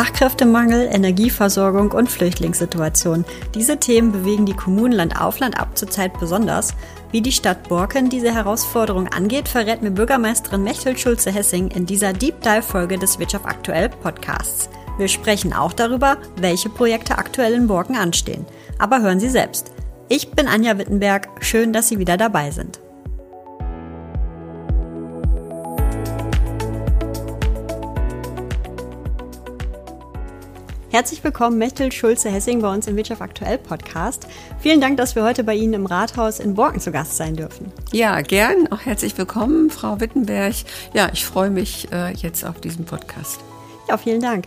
Fachkräftemangel, Energieversorgung und Flüchtlingssituation. Diese Themen bewegen die Kommunen Land auf Land ab zurzeit besonders. Wie die Stadt Borken diese Herausforderung angeht, verrät mir Bürgermeisterin Mechthild Schulze-Hessing in dieser Deep Dive-Folge des Wirtschaft aktuell Podcasts. Wir sprechen auch darüber, welche Projekte aktuell in Borken anstehen. Aber hören Sie selbst. Ich bin Anja Wittenberg. Schön, dass Sie wieder dabei sind. Herzlich willkommen, Mechtel Schulze-Hessing bei uns im Wirtschaft aktuell Podcast. Vielen Dank, dass wir heute bei Ihnen im Rathaus in Borken zu Gast sein dürfen. Ja, gern. Auch herzlich willkommen, Frau Wittenberg. Ja, ich freue mich äh, jetzt auf diesen Podcast. Ja, vielen Dank.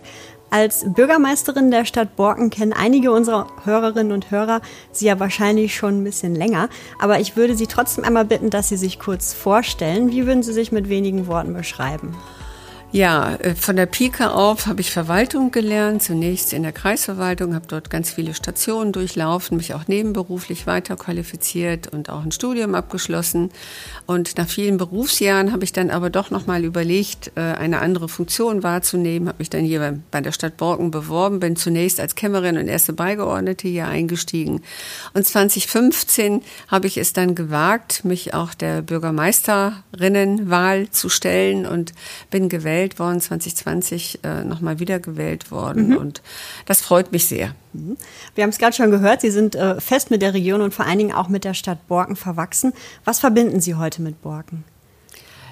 Als Bürgermeisterin der Stadt Borken kennen einige unserer Hörerinnen und Hörer Sie ja wahrscheinlich schon ein bisschen länger. Aber ich würde Sie trotzdem einmal bitten, dass Sie sich kurz vorstellen. Wie würden Sie sich mit wenigen Worten beschreiben? Ja, äh, von der Pike auf habe ich Verwaltung gelernt, zunächst in der Kreisverwaltung, habe dort ganz viele Stationen durchlaufen, mich auch nebenberuflich weiterqualifiziert und auch ein Studium abgeschlossen. Und nach vielen Berufsjahren habe ich dann aber doch nochmal überlegt, äh, eine andere Funktion wahrzunehmen, habe mich dann hier bei der Stadt Borken beworben, bin zunächst als Kämmerin und erste Beigeordnete hier eingestiegen. Und 2015 habe ich es dann gewagt, mich auch der Bürgermeisterinnenwahl zu stellen und bin gewählt gewählt worden, 2020 äh, nochmal wiedergewählt worden. Mhm. Und das freut mich sehr. Mhm. Wir haben es gerade schon gehört, Sie sind äh, fest mit der Region und vor allen Dingen auch mit der Stadt Borken verwachsen. Was verbinden Sie heute mit Borken?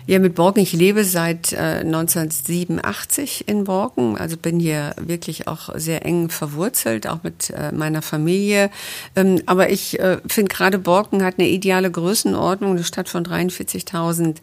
Ja, mit Borken. Ich lebe seit äh, 1987 in Borken, also bin hier wirklich auch sehr eng verwurzelt, auch mit äh, meiner Familie. Ähm, aber ich äh, finde gerade Borken hat eine ideale Größenordnung, eine Stadt von 43.000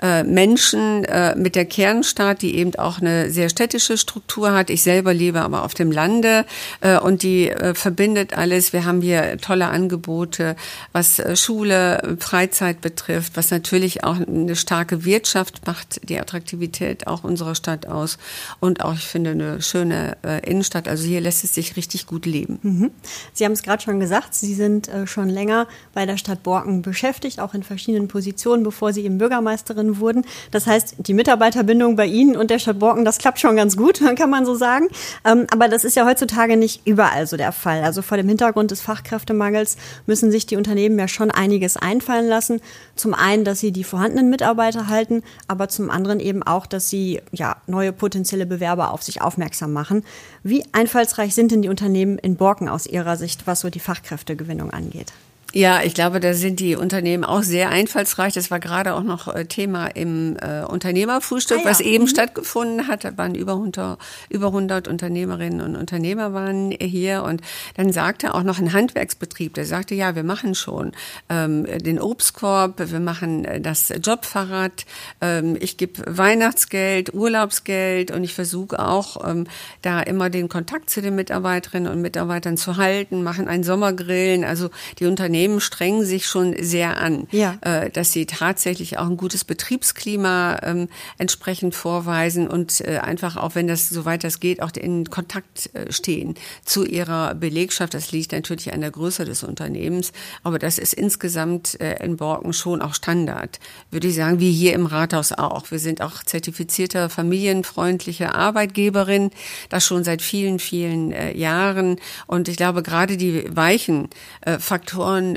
äh, Menschen äh, mit der Kernstadt, die eben auch eine sehr städtische Struktur hat. Ich selber lebe aber auf dem Lande äh, und die verbindet alles. Wir haben hier tolle Angebote, was Schule, Freizeit betrifft, was natürlich auch eine starke Wirtschaft macht die Attraktivität auch unserer Stadt aus und auch, ich finde, eine schöne äh, Innenstadt. Also hier lässt es sich richtig gut leben. Mhm. Sie haben es gerade schon gesagt, Sie sind äh, schon länger bei der Stadt Borken beschäftigt, auch in verschiedenen Positionen, bevor Sie eben Bürgermeisterin wurden. Das heißt, die Mitarbeiterbindung bei Ihnen und der Stadt Borken, das klappt schon ganz gut, kann man so sagen. Ähm, aber das ist ja heutzutage nicht überall so der Fall. Also vor dem Hintergrund des Fachkräftemangels müssen sich die Unternehmen ja schon einiges einfallen lassen. Zum einen, dass sie die vorhandenen Mitarbeiter halten, aber zum anderen eben auch, dass sie ja neue potenzielle Bewerber auf sich aufmerksam machen. Wie einfallsreich sind denn die Unternehmen in Borken aus Ihrer Sicht, was so die Fachkräftegewinnung angeht? Ja, ich glaube, da sind die Unternehmen auch sehr einfallsreich. Das war gerade auch noch äh, Thema im äh, Unternehmerfrühstück, ah, ja. was eben mhm. stattgefunden hat. Da waren über 100, über 100 Unternehmerinnen und Unternehmer waren hier. Und dann sagte auch noch ein Handwerksbetrieb, der sagte, ja, wir machen schon ähm, den Obstkorb, wir machen äh, das Jobfahrrad, ähm, ich gebe Weihnachtsgeld, Urlaubsgeld und ich versuche auch, ähm, da immer den Kontakt zu den Mitarbeiterinnen und Mitarbeitern zu halten, machen einen Sommergrillen. Also die Unternehmen Unternehmen strengen sich schon sehr an, ja. äh, dass sie tatsächlich auch ein gutes Betriebsklima ähm, entsprechend vorweisen und äh, einfach auch, wenn das soweit das geht, auch in Kontakt äh, stehen zu ihrer Belegschaft. Das liegt natürlich an der Größe des Unternehmens, aber das ist insgesamt äh, in Borken schon auch Standard, würde ich sagen, wie hier im Rathaus auch. Wir sind auch zertifizierter familienfreundliche Arbeitgeberin, das schon seit vielen, vielen äh, Jahren. Und ich glaube, gerade die weichen äh,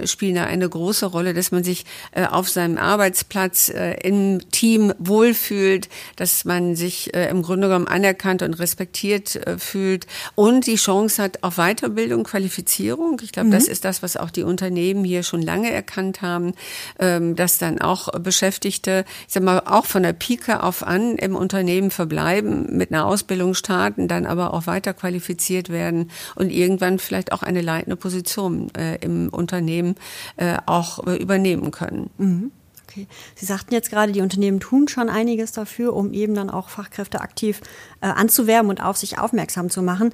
Spielen da eine große Rolle, dass man sich äh, auf seinem Arbeitsplatz äh, im Team wohlfühlt, dass man sich äh, im Grunde genommen anerkannt und respektiert fühlt und die Chance hat auf Weiterbildung, Qualifizierung. Ich glaube, mhm. das ist das, was auch die Unternehmen hier schon lange erkannt haben, ähm, dass dann auch Beschäftigte, ich sag mal, auch von der Pike auf an im Unternehmen verbleiben, mit einer Ausbildung starten, dann aber auch weiter qualifiziert werden und irgendwann vielleicht auch eine leitende Position äh, im Unternehmen Unternehmen äh, auch äh, übernehmen können. Mhm. Okay. Sie sagten jetzt gerade, die Unternehmen tun schon einiges dafür, um eben dann auch Fachkräfte aktiv äh, anzuwerben und auf sich aufmerksam zu machen.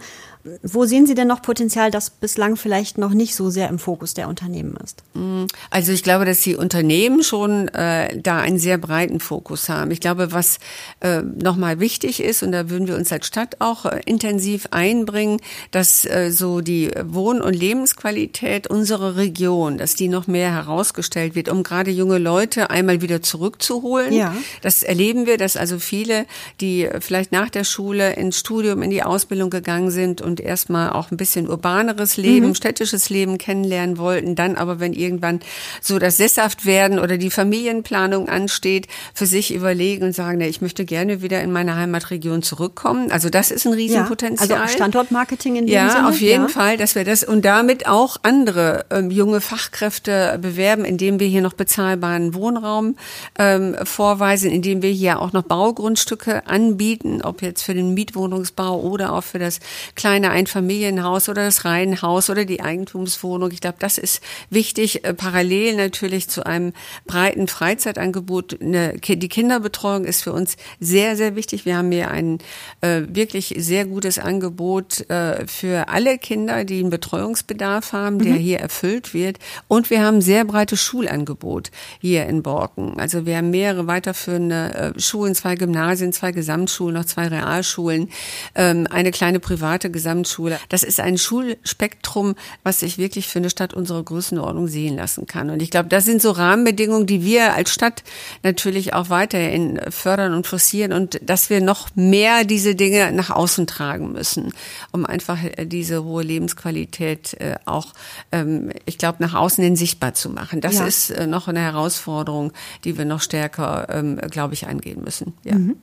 Wo sehen Sie denn noch Potenzial, das bislang vielleicht noch nicht so sehr im Fokus der Unternehmen ist? Mm, also ich glaube, dass die Unternehmen schon äh, da einen sehr breiten Fokus haben. Ich glaube, was äh, nochmal wichtig ist, und da würden wir uns als Stadt auch äh, intensiv einbringen, dass äh, so die Wohn- und Lebensqualität unserer Region, dass die noch mehr herausgestellt wird, um gerade junge Leute einmal wieder zurückzuholen. Ja. Das erleben wir, dass also viele, die vielleicht nach der Schule ins Studium, in die Ausbildung gegangen sind und erstmal auch ein bisschen urbaneres Leben, mhm. städtisches Leben kennenlernen wollten, dann aber, wenn irgendwann so das Sesshaft werden oder die Familienplanung ansteht, für sich überlegen und sagen, ne, ich möchte gerne wieder in meine Heimatregion zurückkommen. Also das ist ein Riesenpotenzial. Ja, also Standortmarketing in dem ja, Sinne. Ja, auf jeden Fall, dass wir das und damit auch andere ähm, junge Fachkräfte bewerben, indem wir hier noch bezahlbaren Wohnraum ähm, vorweisen, indem wir hier auch noch Baugrundstücke anbieten, ob jetzt für den Mietwohnungsbau oder auch für das kleine kleine Einfamilienhaus oder das Reihenhaus oder die Eigentumswohnung. Ich glaube, das ist wichtig. Äh, parallel natürlich zu einem breiten Freizeitangebot. die Kinderbetreuung ist für uns sehr, sehr wichtig. Wir haben hier ein äh, wirklich sehr gutes Angebot äh, für alle Kinder, die einen Betreuungsbedarf haben, der mhm. hier erfüllt wird. Und wir haben ein sehr breites Schulangebot hier in Borken. Also wir haben mehrere weiterführende Schulen, zwei Gymnasien, zwei Gesamtschulen, noch zwei Realschulen, ähm, eine kleine private Gesamtschule Gesamtschule. Das ist ein Schulspektrum, was sich wirklich für eine Stadt unserer Größenordnung sehen lassen kann. Und ich glaube, das sind so Rahmenbedingungen, die wir als Stadt natürlich auch weiterhin fördern und forcieren und dass wir noch mehr diese Dinge nach außen tragen müssen, um einfach diese hohe Lebensqualität äh, auch, ähm, ich glaube, nach außen hin sichtbar zu machen. Das ja. ist äh, noch eine Herausforderung, die wir noch stärker, ähm, glaube ich, angehen müssen. Ja. Mhm.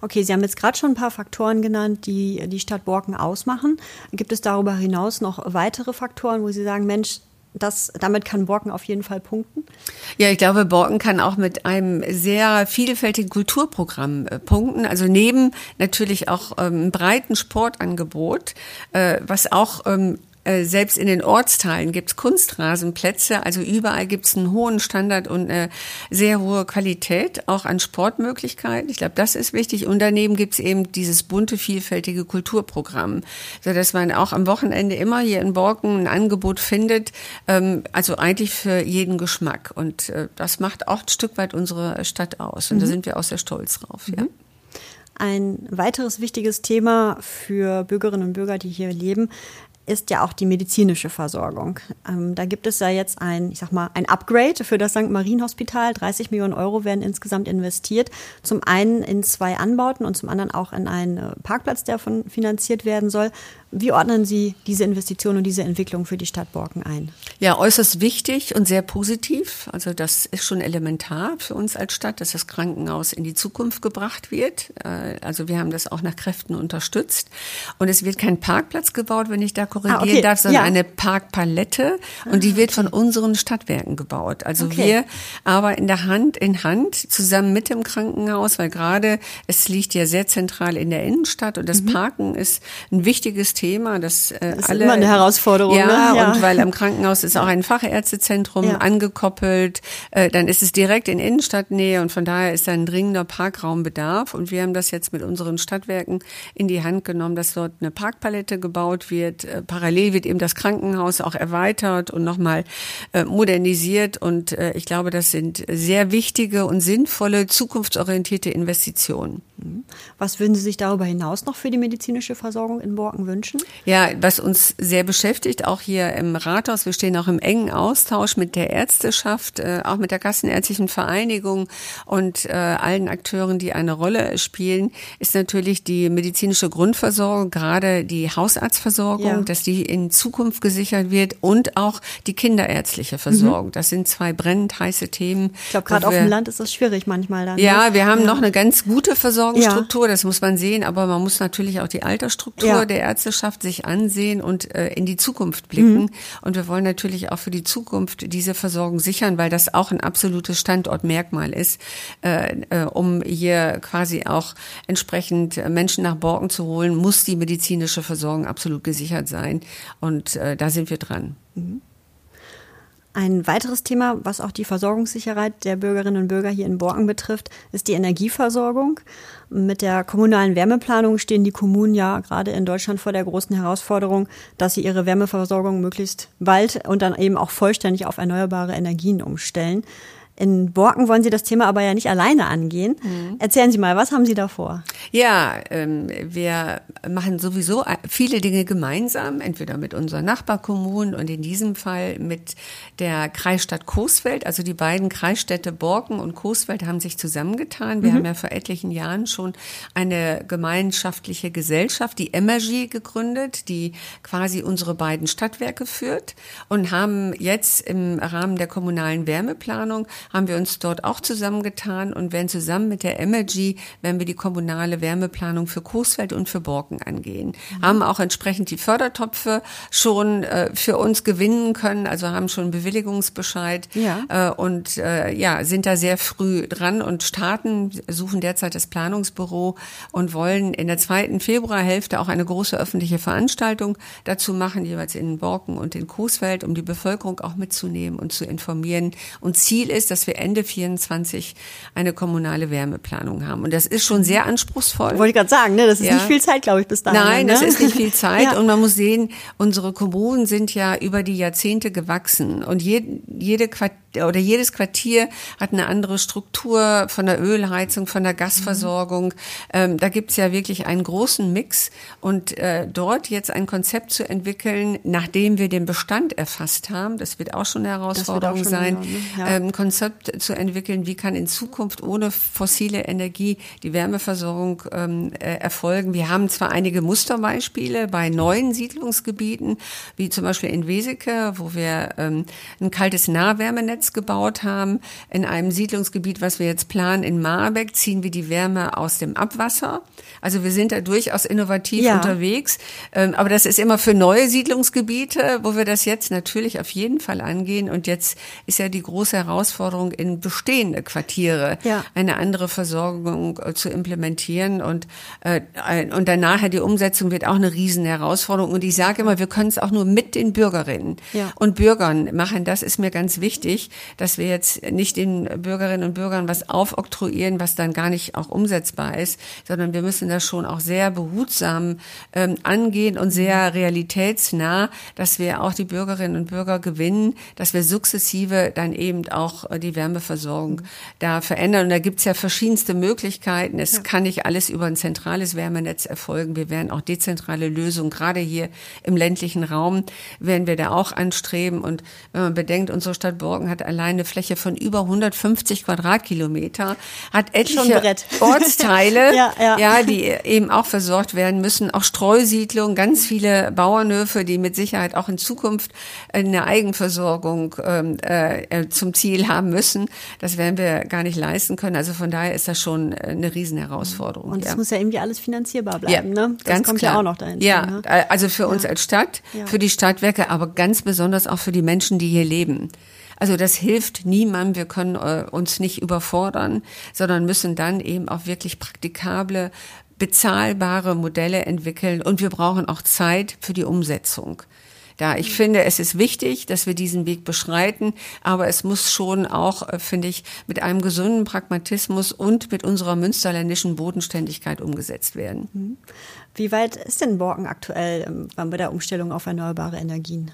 Okay, Sie haben jetzt gerade schon ein paar Faktoren genannt, die die Stadt Borken ausmachen. Gibt es darüber hinaus noch weitere Faktoren, wo Sie sagen, Mensch, das, damit kann Borken auf jeden Fall punkten? Ja, ich glaube, Borken kann auch mit einem sehr vielfältigen Kulturprogramm äh, punkten. Also neben natürlich auch ähm, breiten Sportangebot, äh, was auch ähm, äh, selbst in den Ortsteilen gibt es Kunstrasenplätze, also überall gibt es einen hohen Standard und eine sehr hohe Qualität, auch an Sportmöglichkeiten. Ich glaube, das ist wichtig. Und daneben gibt es eben dieses bunte, vielfältige Kulturprogramm, sodass man auch am Wochenende immer hier in Borken ein Angebot findet, ähm, also eigentlich für jeden Geschmack. Und äh, das macht auch ein Stück weit unsere Stadt aus. Und mhm. da sind wir auch sehr stolz drauf. Ja. Mhm. Ein weiteres wichtiges Thema für Bürgerinnen und Bürger, die hier leben, ist ja auch die medizinische Versorgung. Ähm, da gibt es ja jetzt ein, ich sag mal, ein Upgrade für das St. Marien Hospital. 30 Millionen Euro werden insgesamt investiert. Zum einen in zwei Anbauten und zum anderen auch in einen äh, Parkplatz, der von finanziert werden soll. Wie ordnen Sie diese Investition und diese Entwicklung für die Stadt Borken ein? Ja, äußerst wichtig und sehr positiv. Also das ist schon elementar für uns als Stadt, dass das Krankenhaus in die Zukunft gebracht wird. Äh, also wir haben das auch nach Kräften unterstützt. Und es wird kein Parkplatz gebaut, wenn ich da korrigieren ah, okay. darf, sondern ja. eine Parkpalette. Und die wird von unseren Stadtwerken gebaut. Also okay. wir arbeiten da Hand in Hand zusammen mit dem Krankenhaus, weil gerade es liegt ja sehr zentral in der Innenstadt und das mhm. Parken ist ein wichtiges Thema. Das, äh, das ist alle, immer eine Herausforderung. Ja, ne? ja, und weil am Krankenhaus ist auch ein Fachärztezentrum ja. angekoppelt, äh, dann ist es direkt in Innenstadtnähe und von daher ist da ein dringender Parkraumbedarf. Und wir haben das jetzt mit unseren Stadtwerken in die Hand genommen, dass dort eine Parkpalette gebaut wird. Äh, parallel wird eben das Krankenhaus auch erweitert und nochmal äh, modernisiert. Und äh, ich glaube, das sind sehr wichtige und sinnvolle, zukunftsorientierte Investitionen. Mhm. Was würden Sie sich darüber hinaus noch für die medizinische Versorgung in Borken wünschen? Ja, was uns sehr beschäftigt, auch hier im Rathaus, wir stehen auch im engen Austausch mit der Ärzteschaft, äh, auch mit der Kassenärztlichen Vereinigung und äh, allen Akteuren, die eine Rolle spielen, ist natürlich die medizinische Grundversorgung, gerade die Hausarztversorgung, ja. dass die in Zukunft gesichert wird und auch die kinderärztliche Versorgung. Mhm. Das sind zwei brennend heiße Themen. Ich glaube, gerade auf dem Land ist das schwierig manchmal dann. Ja, ne? wir haben ja. noch eine ganz gute Versorgung Versorgungsstruktur, ja. das muss man sehen, aber man muss natürlich auch die Altersstruktur ja. der Ärzteschaft sich ansehen und äh, in die Zukunft blicken. Mhm. Und wir wollen natürlich auch für die Zukunft diese Versorgung sichern, weil das auch ein absolutes Standortmerkmal ist, äh, äh, um hier quasi auch entsprechend Menschen nach Borken zu holen, muss die medizinische Versorgung absolut gesichert sein. Und äh, da sind wir dran. Mhm. Ein weiteres Thema, was auch die Versorgungssicherheit der Bürgerinnen und Bürger hier in Borken betrifft, ist die Energieversorgung. Mit der kommunalen Wärmeplanung stehen die Kommunen ja gerade in Deutschland vor der großen Herausforderung, dass sie ihre Wärmeversorgung möglichst bald und dann eben auch vollständig auf erneuerbare Energien umstellen. In Borken wollen Sie das Thema aber ja nicht alleine angehen. Mhm. Erzählen Sie mal, was haben Sie da vor? Ja, ähm, wir machen sowieso viele Dinge gemeinsam, entweder mit unseren Nachbarkommunen und in diesem Fall mit der Kreisstadt Coesfeld. Also die beiden Kreisstädte Borken und Coesfeld haben sich zusammengetan. Wir mhm. haben ja vor etlichen Jahren schon eine gemeinschaftliche Gesellschaft, die Emergy, gegründet, die quasi unsere beiden Stadtwerke führt und haben jetzt im Rahmen der kommunalen Wärmeplanung haben wir uns dort auch zusammengetan und werden zusammen mit der Emergy, werden wir die kommunale Wärmeplanung für Coesfeld und für Borken angehen. Mhm. Haben auch entsprechend die Fördertopfe schon äh, für uns gewinnen können, also haben schon einen Bewilligungsbescheid ja. äh, und äh, ja, sind da sehr früh dran und starten, suchen derzeit das Planungsbüro und wollen in der zweiten Februarhälfte auch eine große öffentliche Veranstaltung dazu machen, jeweils in Borken und in Coesfeld, um die Bevölkerung auch mitzunehmen und zu informieren. Und Ziel ist, dass wir Ende 24 eine kommunale Wärmeplanung haben. Und das ist schon sehr anspruchsvoll. Wollte ich gerade sagen, ne? das ist ja. nicht viel Zeit, glaube ich, bis dahin. Nein, ne? das ist nicht viel Zeit. ja. Und man muss sehen, unsere Kommunen sind ja über die Jahrzehnte gewachsen. Und jede, jede Quartier oder jedes Quartier hat eine andere Struktur von der Ölheizung, von der Gasversorgung. Mhm. Ähm, da gibt's ja wirklich einen großen Mix. Und äh, dort jetzt ein Konzept zu entwickeln, nachdem wir den Bestand erfasst haben, das wird auch schon eine Herausforderung schon sein, genau, ne? ja. ähm, Konzept zu entwickeln, wie kann in Zukunft ohne fossile Energie die Wärmeversorgung ähm, äh, erfolgen. Wir haben zwar einige Musterbeispiele bei neuen Siedlungsgebieten, wie zum Beispiel in Weseke, wo wir ähm, ein kaltes Nahwärmenetz gebaut haben. In einem Siedlungsgebiet, was wir jetzt planen, in Marbeck, ziehen wir die Wärme aus dem Abwasser. Also wir sind da durchaus innovativ ja. unterwegs. Ähm, aber das ist immer für neue Siedlungsgebiete, wo wir das jetzt natürlich auf jeden Fall angehen. Und jetzt ist ja die große Herausforderung, in bestehende Quartiere ja. eine andere Versorgung äh, zu implementieren. Und, äh, und danach die Umsetzung wird auch eine riesen Herausforderung. Und ich sage immer, wir können es auch nur mit den Bürgerinnen ja. und Bürgern machen. Das ist mir ganz wichtig, dass wir jetzt nicht den Bürgerinnen und Bürgern was aufoktroyieren, was dann gar nicht auch umsetzbar ist, sondern wir müssen das schon auch sehr behutsam ähm, angehen und sehr realitätsnah, dass wir auch die Bürgerinnen und Bürger gewinnen, dass wir sukzessive dann eben auch äh, die Wärmeversorgung mhm. da verändern. Und da gibt's ja verschiedenste Möglichkeiten. Es ja. kann nicht alles über ein zentrales Wärmenetz erfolgen. Wir werden auch dezentrale Lösungen, gerade hier im ländlichen Raum, werden wir da auch anstreben. Und wenn man bedenkt, unsere Stadt Borken hat alleine eine Fläche von über 150 Quadratkilometer, hat etliche Ortsteile, ja, ja. ja, die eben auch versorgt werden müssen, auch Streusiedlungen, ganz viele Bauernhöfe, die mit Sicherheit auch in Zukunft eine Eigenversorgung ähm, äh, zum Ziel haben müssen. Das werden wir gar nicht leisten können. Also von daher ist das schon eine Riesenherausforderung. Und es ja. muss ja irgendwie alles finanzierbar bleiben, ja, ne? Das ganz kommt klar. ja auch noch dahin. Ja, ne? also für uns als Stadt, für die Stadtwerke, aber ganz besonders auch für die Menschen, die hier leben. Also das hilft niemandem. Wir können äh, uns nicht überfordern, sondern müssen dann eben auch wirklich praktikable, bezahlbare Modelle entwickeln. Und wir brauchen auch Zeit für die Umsetzung. Da ich finde, es ist wichtig, dass wir diesen Weg beschreiten, aber es muss schon auch, äh, finde ich, mit einem gesunden Pragmatismus und mit unserer münsterländischen Bodenständigkeit umgesetzt werden. Mhm. Wie weit ist denn Borken aktuell ähm, bei der Umstellung auf erneuerbare Energien?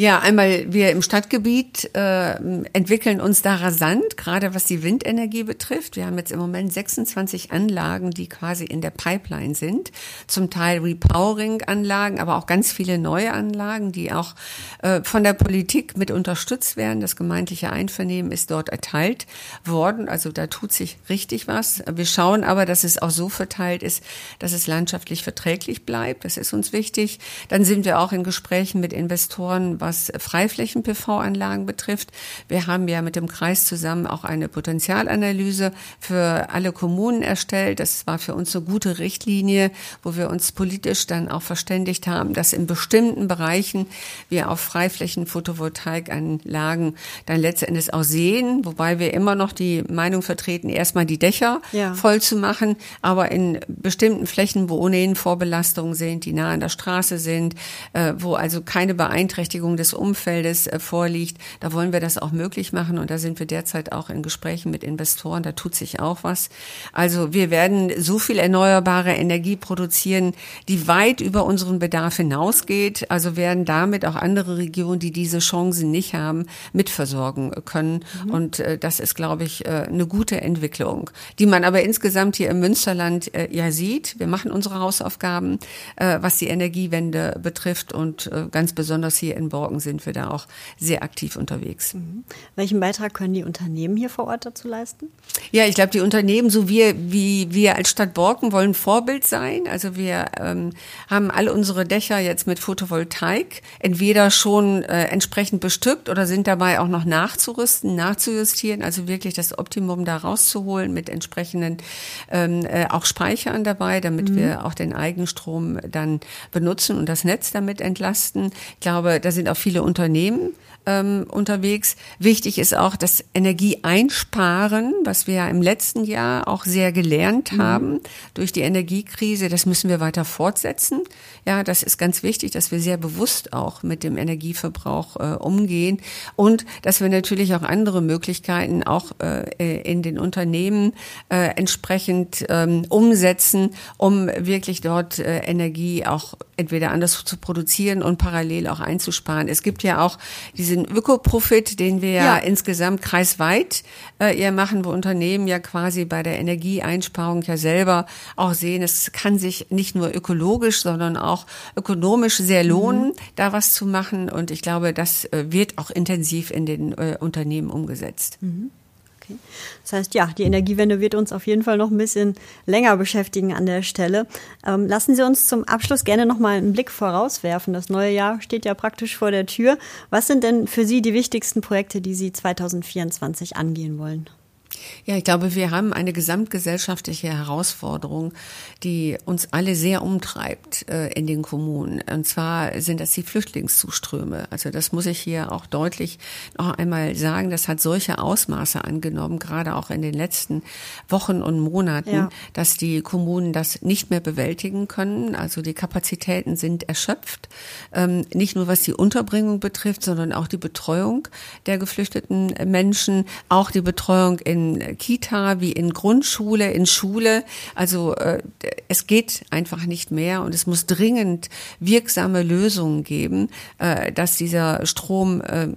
Ja, einmal wir im Stadtgebiet äh, entwickeln uns da rasant, gerade was die Windenergie betrifft. Wir haben jetzt im Moment 26 Anlagen, die quasi in der Pipeline sind. Zum Teil Repowering-Anlagen, aber auch ganz viele neue Anlagen, die auch äh, von der Politik mit unterstützt werden. Das gemeindliche Einvernehmen ist dort erteilt worden. Also da tut sich richtig was. Wir schauen aber, dass es auch so verteilt ist, dass es landschaftlich verträglich bleibt. Das ist uns wichtig. Dann sind wir auch in Gesprächen mit Investoren was Freiflächen-PV-Anlagen betrifft. Wir haben ja mit dem Kreis zusammen auch eine Potenzialanalyse für alle Kommunen erstellt. Das war für uns eine gute Richtlinie, wo wir uns politisch dann auch verständigt haben, dass in bestimmten Bereichen wir auf Freiflächen-Photovoltaikanlagen dann letztendlich auch sehen, wobei wir immer noch die Meinung vertreten, erstmal die Dächer ja. voll zu machen, aber in bestimmten Flächen, wo ohnehin Vorbelastungen sind, die nah an der Straße sind, äh, wo also keine Beeinträchtigung Beeinträchtigung des Umfeldes äh, vorliegt. Da wollen wir das auch möglich machen und da sind wir derzeit auch in Gesprächen mit Investoren. Da tut sich auch was. Also wir werden so viel erneuerbare Energie produzieren, die weit über unseren Bedarf hinausgeht. Also werden damit auch andere Regionen, die diese Chancen nicht haben, mitversorgen können. Mhm. Und äh, das ist, glaube ich, äh, eine gute Entwicklung, die man aber insgesamt hier im Münsterland ja sieht. Wir machen unsere Hausaufgaben, was die Energiewende betrifft und ganz besonders hier in Borken sind wir da auch sehr aktiv unterwegs. Mhm. Welchen Beitrag können die Unternehmen hier vor Ort dazu leisten? Ja, ich glaube, die Unternehmen, so wir, wie wir als Stadt Borken wollen Vorbild sein. Also wir ähm, haben alle unsere Dächer jetzt mit Photovoltaik entweder schon äh, entsprechend bestückt oder sind dabei auch noch nachzurüsten, nachzujustieren, also wirklich das Optimum da rauszuholen mit entsprechenden ähm, äh, auch Speichern dabei, damit mhm. wir auch den Eigenstrom dann benutzen und das Netz damit entlasten. Ich glaube, da sind auch viele Unternehmen ähm, unterwegs. Wichtig ist auch das Energieeinsparen, was wir ja im letzten Jahr auch sehr gelernt mhm. haben durch die Energiekrise. Das müssen wir weiter fortsetzen. Ja, das ist ganz wichtig, dass wir sehr bewusst auch mit dem Energieverbrauch äh, umgehen und dass wir natürlich auch andere Möglichkeiten auch äh, in den Unternehmen äh, entsprechend ähm, umsetzen, um wirklich dort äh, Energie auch entweder anders zu produzieren und parallel auch einzusparen. Es gibt ja auch diesen Ökoprofit, den wir ja, ja insgesamt kreisweit äh, eher machen, wo Unternehmen ja quasi bei der Energieeinsparung ja selber auch sehen, es kann sich nicht nur ökologisch, sondern auch ökonomisch sehr lohnen, mhm. da was zu machen. Und ich glaube, das äh, wird auch intensiv in den äh, Unternehmen umgesetzt. Mhm. Okay. Das heißt, ja, die Energiewende wird uns auf jeden Fall noch ein bisschen länger beschäftigen an der Stelle. Ähm, lassen Sie uns zum Abschluss gerne noch mal einen Blick vorauswerfen. Das neue Jahr steht ja praktisch vor der Tür. Was sind denn für Sie die wichtigsten Projekte, die Sie 2024 angehen wollen? Ja, ich glaube, wir haben eine gesamtgesellschaftliche Herausforderung, die uns alle sehr umtreibt äh, in den Kommunen. Und zwar sind das die Flüchtlingszuströme. Also das muss ich hier auch deutlich noch einmal sagen. Das hat solche Ausmaße angenommen, gerade auch in den letzten Wochen und Monaten, ja. dass die Kommunen das nicht mehr bewältigen können. Also die Kapazitäten sind erschöpft. Ähm, nicht nur was die Unterbringung betrifft, sondern auch die Betreuung der geflüchteten Menschen, auch die Betreuung in Kita wie in Grundschule, in Schule. Also äh, es geht einfach nicht mehr und es muss dringend wirksame Lösungen geben, äh, dass dieser Strom äh,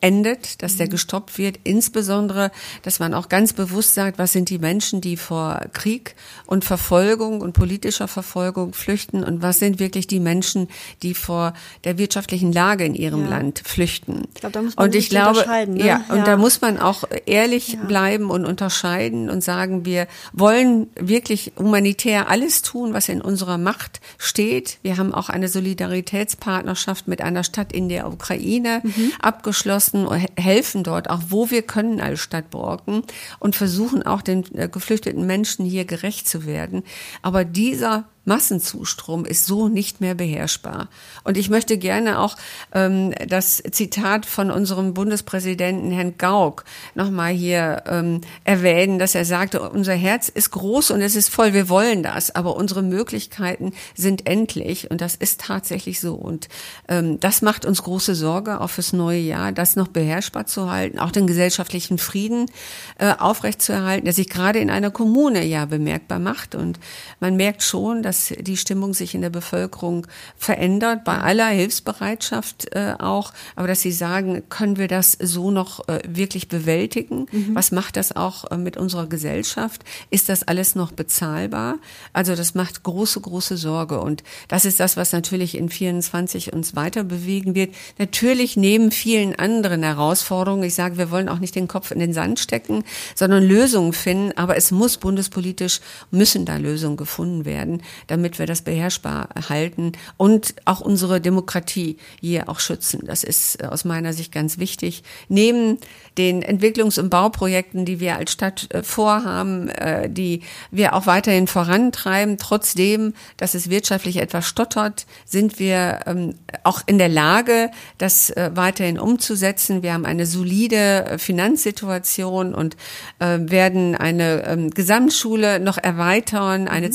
endet, dass der mhm. gestoppt wird. Insbesondere, dass man auch ganz bewusst sagt, was sind die Menschen, die vor Krieg und Verfolgung und politischer Verfolgung flüchten und was sind wirklich die Menschen, die vor der wirtschaftlichen Lage in ihrem ja. Land flüchten. Ich glaube, da muss man und ich glaube, ne? ja, und ja. da muss man auch ehrlich ja. bleiben und unterscheiden und sagen, wir wollen wirklich humanitär alles tun, was in unserer Macht steht. Wir haben auch eine Solidaritätspartnerschaft mit einer Stadt in der Ukraine mhm. abgeschlossen unterstützen, helfen dort auch, wo wir können als Stadt Borken und versuchen auch den äh, geflüchteten Menschen hier gerecht zu werden. Aber dieser Massenzustrom ist so nicht mehr beherrschbar. Und ich möchte gerne auch ähm, das Zitat von unserem Bundespräsidenten Herrn Gauck nochmal hier ähm, erwähnen, dass er sagte, unser Herz ist groß und es ist voll, wir wollen das, aber unsere Möglichkeiten sind endlich und das ist tatsächlich so. Und ähm, das macht uns große Sorge, auch fürs neue Jahr, das noch beherrschbar zu halten, auch den gesellschaftlichen Frieden äh, aufrechtzuerhalten, der sich gerade in einer Kommune ja bemerkbar macht. Und man merkt schon, dass die Stimmung sich in der Bevölkerung verändert, bei aller Hilfsbereitschaft äh, auch, aber dass sie sagen, können wir das so noch äh, wirklich bewältigen? Mhm. Was macht das auch äh, mit unserer Gesellschaft? Ist das alles noch bezahlbar? Also das macht große, große Sorge und das ist das, was natürlich in 24 uns weiter bewegen wird. Natürlich neben vielen anderen Herausforderungen. Ich sage, wir wollen auch nicht den Kopf in den Sand stecken, sondern Lösungen finden, aber es muss bundespolitisch, müssen da Lösungen gefunden werden damit wir das beherrschbar halten und auch unsere Demokratie hier auch schützen. Das ist äh, aus meiner Sicht ganz wichtig. Neben den Entwicklungs- und Bauprojekten, die wir als Stadt äh, vorhaben, äh, die wir auch weiterhin vorantreiben, trotzdem, dass es wirtschaftlich etwas stottert, sind wir ähm, auch in der Lage, das weiterhin umzusetzen. Wir haben eine solide Finanzsituation und werden eine ähm, Gesamtschule noch erweitern, eine mhm.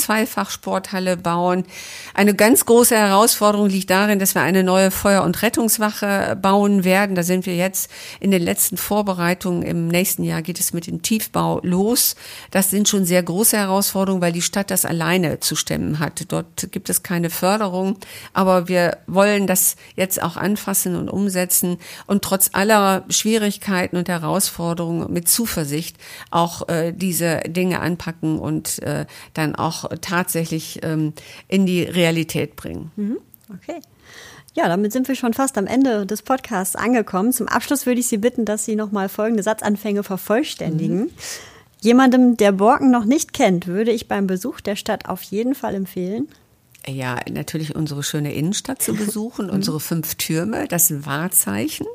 Sporthalle bauen. Eine ganz große Herausforderung liegt darin, dass wir eine neue Feuer- und Rettungswache bauen werden. Da sind wir jetzt in den letzten Vorbereitungen. Im nächsten Jahr geht es mit dem Tiefbau los. Das sind schon sehr große Herausforderungen, weil die Stadt das alleine zu stemmen hat. Dort gibt es keine Förderung, aber wir wollen das jetzt auch anfassen und umsetzen und trotz aller Schwierigkeiten und Herausforderungen mit Zuversicht auch äh, diese Dinge anpacken und äh, dann auch tatsächlich ähm, in die Realität bringen. Mhm. Okay. Ja, damit sind wir schon fast am Ende des Podcasts angekommen. Zum Abschluss würde ich Sie bitten, dass Sie nochmal folgende Satzanfänge vervollständigen. Mhm. Jemandem, der Borken noch nicht kennt, würde ich beim Besuch der Stadt auf jeden Fall empfehlen. Ja, natürlich unsere schöne Innenstadt zu besuchen, unsere fünf Türme, das Wahrzeichen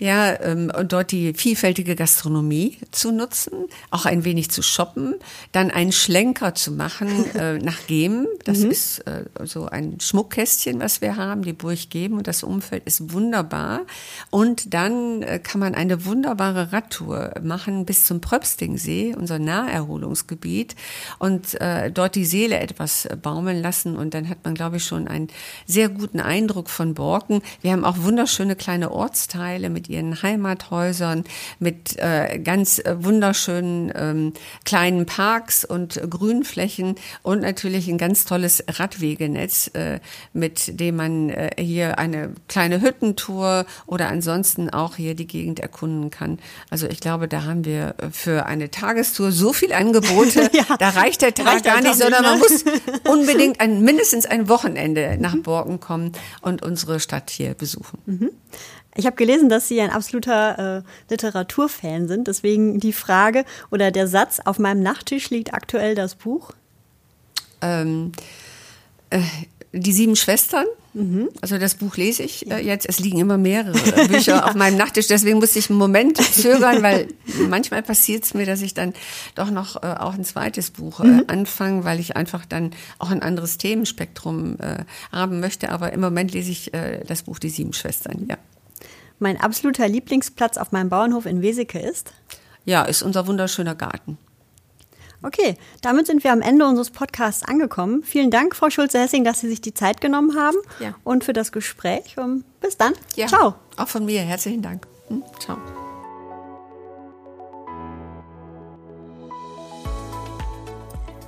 ja, ähm, und dort die vielfältige Gastronomie zu nutzen, auch ein wenig zu shoppen, dann einen Schlenker zu machen äh, nach Gemen. Das mhm. ist äh, so ein Schmuckkästchen, was wir haben, die Burg Gemen und das Umfeld ist wunderbar. Und dann äh, kann man eine wunderbare Radtour machen bis zum Pröpstingsee, unser Naherholungsgebiet, und äh, dort die Seele etwas baumeln lassen. Und dann hat man, glaube ich, schon einen sehr guten Eindruck von Borken. Wir haben auch wunderschöne kleine Ortsteile mit ihren Heimathäusern, mit äh, ganz äh, wunderschönen ähm, kleinen Parks und Grünflächen und natürlich ein ganz tolles Radwegenetz, äh, mit dem man äh, hier eine kleine Hüttentour oder ansonsten auch hier die Gegend erkunden kann. Also ich glaube, da haben wir äh, für eine Tagestour so viel Angebote, ja, da reicht der Tag reicht gar nicht, sondern man muss unbedingt ein, mindestens ein Wochenende nach. Borken kommen und unsere Stadt hier besuchen. Mhm. Ich habe gelesen, dass Sie ein absoluter äh, Literaturfan sind. Deswegen die Frage oder der Satz, auf meinem Nachttisch liegt aktuell das Buch. Ähm, äh, die sieben Schwestern. Mhm. Also das Buch lese ich äh, jetzt. Es liegen immer mehrere Bücher ja. auf meinem Nachttisch. Deswegen muss ich einen Moment zögern, weil manchmal passiert es mir, dass ich dann doch noch äh, auch ein zweites Buch äh, mhm. anfange, weil ich einfach dann auch ein anderes Themenspektrum äh, haben möchte. Aber im Moment lese ich äh, das Buch Die sieben Schwestern. Ja. Mein absoluter Lieblingsplatz auf meinem Bauernhof in Weseke ist? Ja, ist unser wunderschöner Garten. Okay, damit sind wir am Ende unseres Podcasts angekommen. Vielen Dank, Frau Schulze-Hessing, dass Sie sich die Zeit genommen haben ja. und für das Gespräch. Und bis dann. Ja, Ciao. Auch von mir herzlichen Dank. Hm, ciao.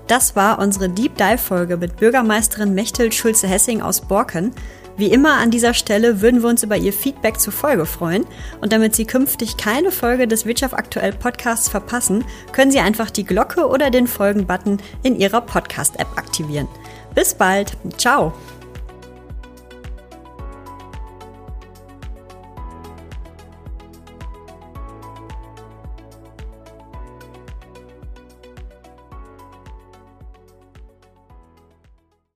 Das war unsere Deep Dive Folge mit Bürgermeisterin Mechthild Schulze-Hessing aus Borken. Wie immer an dieser Stelle würden wir uns über Ihr Feedback zur Folge freuen. Und damit Sie künftig keine Folge des Wirtschaft aktuell Podcasts verpassen, können Sie einfach die Glocke oder den Folgen-Button in Ihrer Podcast-App aktivieren. Bis bald. Ciao.